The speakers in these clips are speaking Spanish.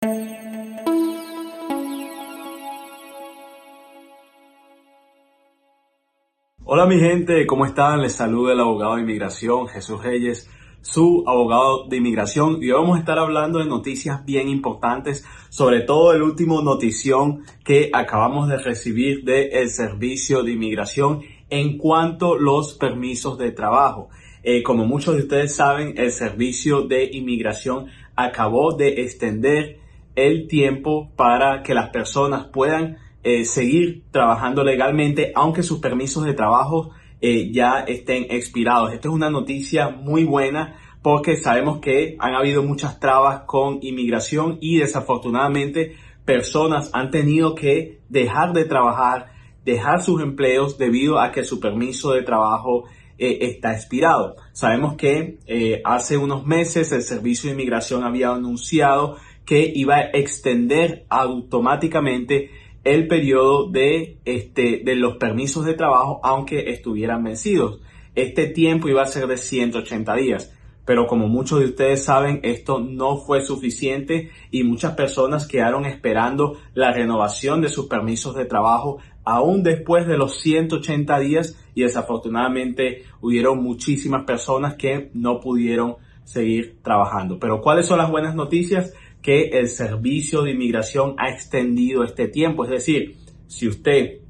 Hola mi gente, ¿cómo están? Les saluda el abogado de inmigración Jesús Reyes, su abogado de inmigración y hoy vamos a estar hablando de noticias bien importantes, sobre todo el último notición que acabamos de recibir del Servicio de Inmigración en cuanto a los permisos de trabajo. Eh, como muchos de ustedes saben, el Servicio de Inmigración acabó de extender el tiempo para que las personas puedan eh, seguir trabajando legalmente, aunque sus permisos de trabajo eh, ya estén expirados. Esta es una noticia muy buena porque sabemos que han habido muchas trabas con inmigración y desafortunadamente personas han tenido que dejar de trabajar, dejar sus empleos debido a que su permiso de trabajo eh, está expirado. Sabemos que hace unos meses el Servicio de Inmigración había anunciado que iba a extender automáticamente el periodo de, este, de los permisos de trabajo aunque estuvieran vencidos. Este tiempo iba a ser de 180 días. Pero como muchos de ustedes saben, esto no fue suficiente y muchas personas quedaron esperando la renovación de sus permisos de trabajo aún después de los 180 días y desafortunadamente hubieron muchísimas personas que no pudieron seguir trabajando. Pero ¿cuáles son las buenas noticias? Que el servicio de inmigración ha extendido este tiempo. Es decir, si usted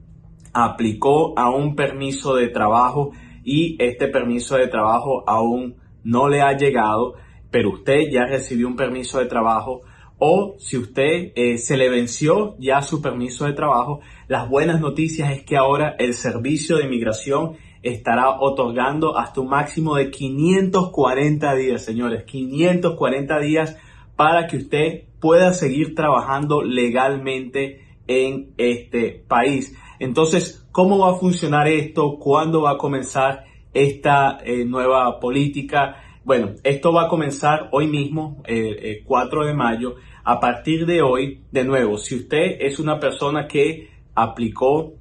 aplicó a un permiso de trabajo y este permiso de trabajo aún no le ha llegado, pero usted ya recibió un permiso de trabajo o si usted eh, se le venció ya su permiso de trabajo, las buenas noticias es que ahora el servicio de inmigración estará otorgando hasta un máximo de 540 días, señores, 540 días para que usted pueda seguir trabajando legalmente en este país. Entonces, ¿cómo va a funcionar esto? ¿Cuándo va a comenzar esta eh, nueva política? Bueno, esto va a comenzar hoy mismo, el 4 de mayo. A partir de hoy, de nuevo, si usted es una persona que aplicó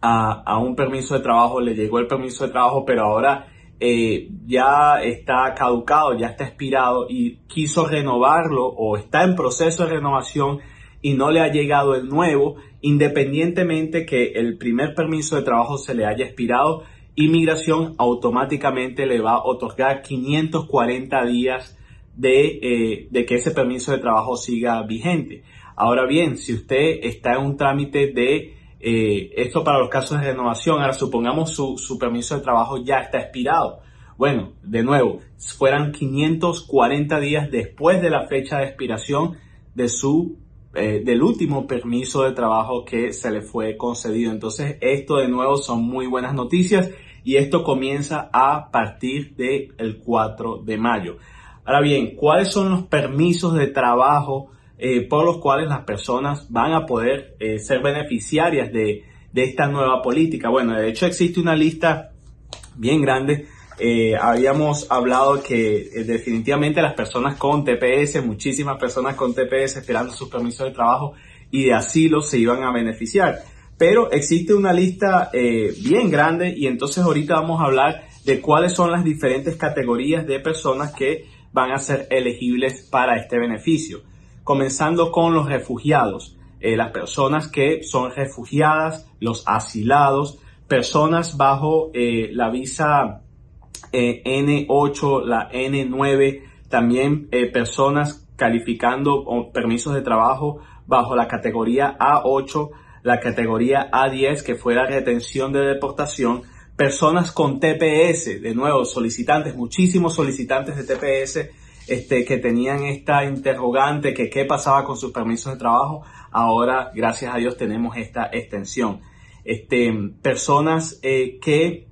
a un permiso de trabajo, le llegó el permiso de trabajo, pero ahora eh, ya está caducado, ya está expirado y quiso renovarlo o está en proceso de renovación y no le ha llegado el nuevo, independientemente que el primer permiso de trabajo se le haya expirado, inmigración automáticamente le va a otorgar 540 días eh, de que ese permiso de trabajo siga vigente. Ahora bien, si usted está en un trámite de eh, esto para los casos de renovación. Ahora supongamos su, su permiso de trabajo ya está expirado. Bueno, de nuevo, fueran 540 días después de la fecha de expiración de su eh, del último permiso de trabajo que se le fue concedido. Entonces, esto de nuevo son muy buenas noticias y esto comienza a partir del 4 de mayo. Ahora bien, ¿cuáles son los permisos de trabajo eh, por los cuales las personas van a poder eh, ser beneficiarias de, esta nueva política. Bueno, de hecho existe una lista bien grande. Eh, habíamos hablado que definitivamente las personas con TPS, muchísimas personas con TPS esperando sus permisos de trabajo y de asilo se iban a beneficiar. Pero existe una lista bien grande y entonces ahorita vamos a hablar de cuáles son las diferentes categorías de personas que van a ser elegibles para este beneficio comenzando con los refugiados, eh, las personas que son refugiadas, los asilados, personas bajo eh, la visa eh, N8, la N9, también personas calificando permisos de trabajo bajo la categoría A8, la categoría A10, que fue la retención de deportación, personas con TPS, de nuevo, solicitantes, muchísimos solicitantes de TPS este, que tenían esta interrogante que qué pasaba con sus permisos de trabajo, ahora gracias a Dios tenemos esta extensión. Este, personas eh, que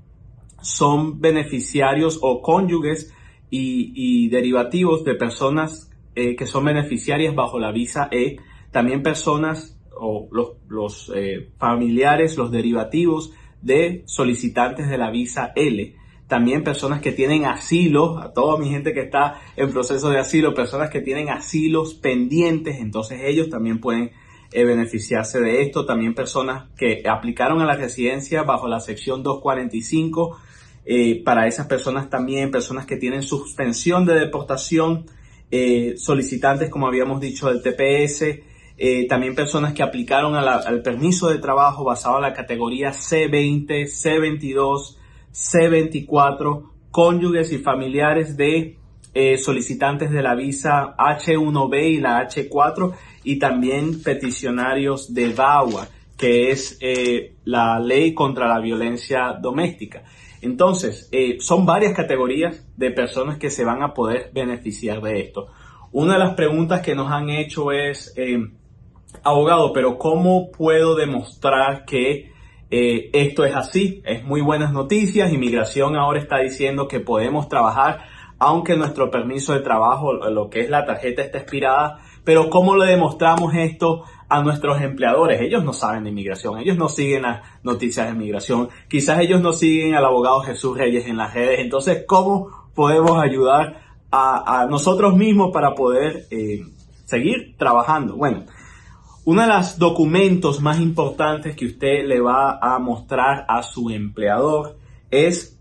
son beneficiarios o cónyuges y, derivativos de personas eh, que son beneficiarias bajo la visa E, también personas o los, eh, familiares, los derivativos de solicitantes de la visa L también personas que tienen asilo, a toda mi gente que está en proceso de asilo, personas que tienen asilos pendientes, entonces ellos también pueden eh, beneficiarse de esto, también personas que aplicaron a la residencia bajo la sección 245, eh, para esas personas también, personas que tienen suspensión de deportación eh, solicitantes, como habíamos dicho, del TPS, también personas que aplicaron al permiso de trabajo basado en la categoría C20, C22, C24, cónyuges y familiares de eh, solicitantes de la visa H1B y la H4 y también peticionarios de VAWA, que es eh, la ley contra la violencia doméstica. Entonces, son varias categorías de personas que se van a poder beneficiar de esto. Una de las preguntas que nos han hecho es, abogado, pero ¿cómo puedo demostrar que eh, esto es así? Es muy buenas noticias. Inmigración ahora está diciendo que podemos trabajar aunque nuestro permiso de trabajo, lo que es la tarjeta, está expirada. Pero ¿cómo le demostramos esto a nuestros empleadores? Ellos no saben de inmigración, ellos no siguen las noticias de inmigración, quizás ellos no siguen al abogado Jesús Reyes en las redes. Entonces, ¿cómo podemos ayudar a, nosotros mismos para poder eh, seguir trabajando? Bueno, uno de los documentos más importantes que usted le va a mostrar a su empleador es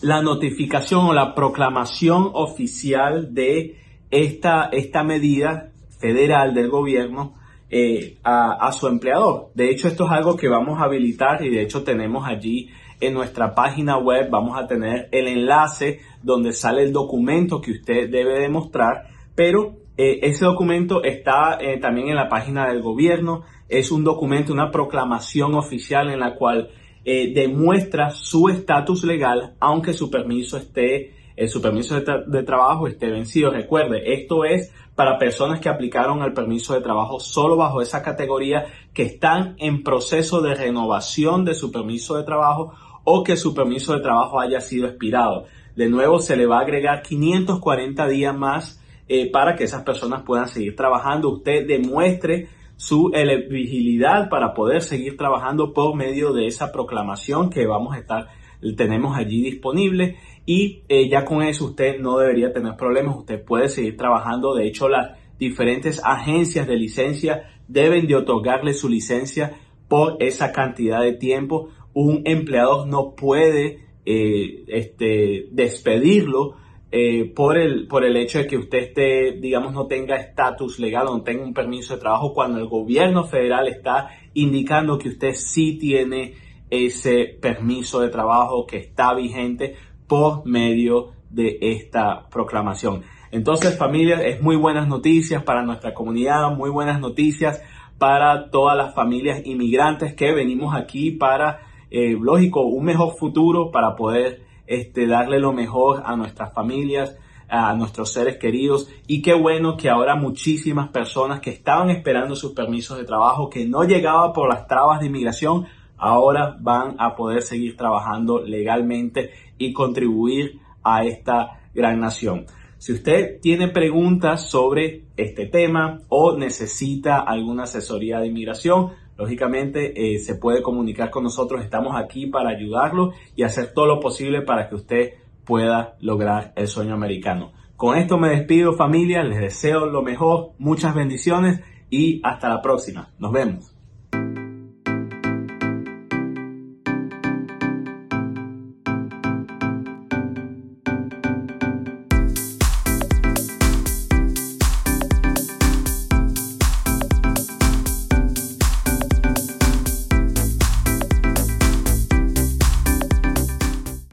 la notificación o la proclamación oficial de esta, esta medida federal del gobierno eh, a, a, su empleador. De hecho, esto es algo que vamos a habilitar y de hecho tenemos allí en nuestra página web, vamos a tener el enlace donde sale el documento que usted debe demostrar, pero eh, ese documento está eh, también en la página del gobierno. Es un documento, una proclamación oficial en la cual eh, demuestra su estatus legal, aunque su permiso esté, su permiso de, de, trabajo esté vencido. Recuerde, esto es para personas que aplicaron el permiso de trabajo solo bajo esa categoría, que están en proceso de renovación de su permiso de trabajo o que su permiso de trabajo haya sido expirado. De nuevo, se le va a agregar 540 días más eh, para que esas personas puedan seguir trabajando. Usted demuestre su elegibilidad para poder seguir trabajando por medio de esa proclamación que vamos a estar, tenemos allí disponible y eh, ya con eso usted no debería tener problemas, usted puede seguir trabajando. De hecho, las diferentes agencias de licencia deben de otorgarle su licencia por esa cantidad de tiempo. Un empleador no puede eh, este, despedirlo eh, por, el, por el hecho de que usted esté, digamos, no tenga estatus legal o no tenga un permiso de trabajo cuando el gobierno federal está indicando que usted sí tiene ese permiso de trabajo que está vigente por medio de esta proclamación. Entonces, familia, es muy buenas noticias para nuestra comunidad, muy buenas noticias para todas las familias inmigrantes que venimos aquí para, eh, lógico, un mejor futuro, para poder este, darle lo mejor a nuestras familias, a nuestros seres queridos. Y qué bueno que ahora muchísimas personas que estaban esperando sus permisos de trabajo, que no llegaba por las trabas de inmigración, ahora van a poder seguir trabajando legalmente y contribuir a esta gran nación. Si usted tiene preguntas sobre este tema o necesita alguna asesoría de inmigración, Lógicamente eh, se puede comunicar con nosotros, estamos aquí para ayudarlo y hacer todo lo posible para que usted pueda lograr el sueño americano. Con esto me despido familia, les deseo lo mejor, muchas bendiciones y hasta la próxima. Nos vemos.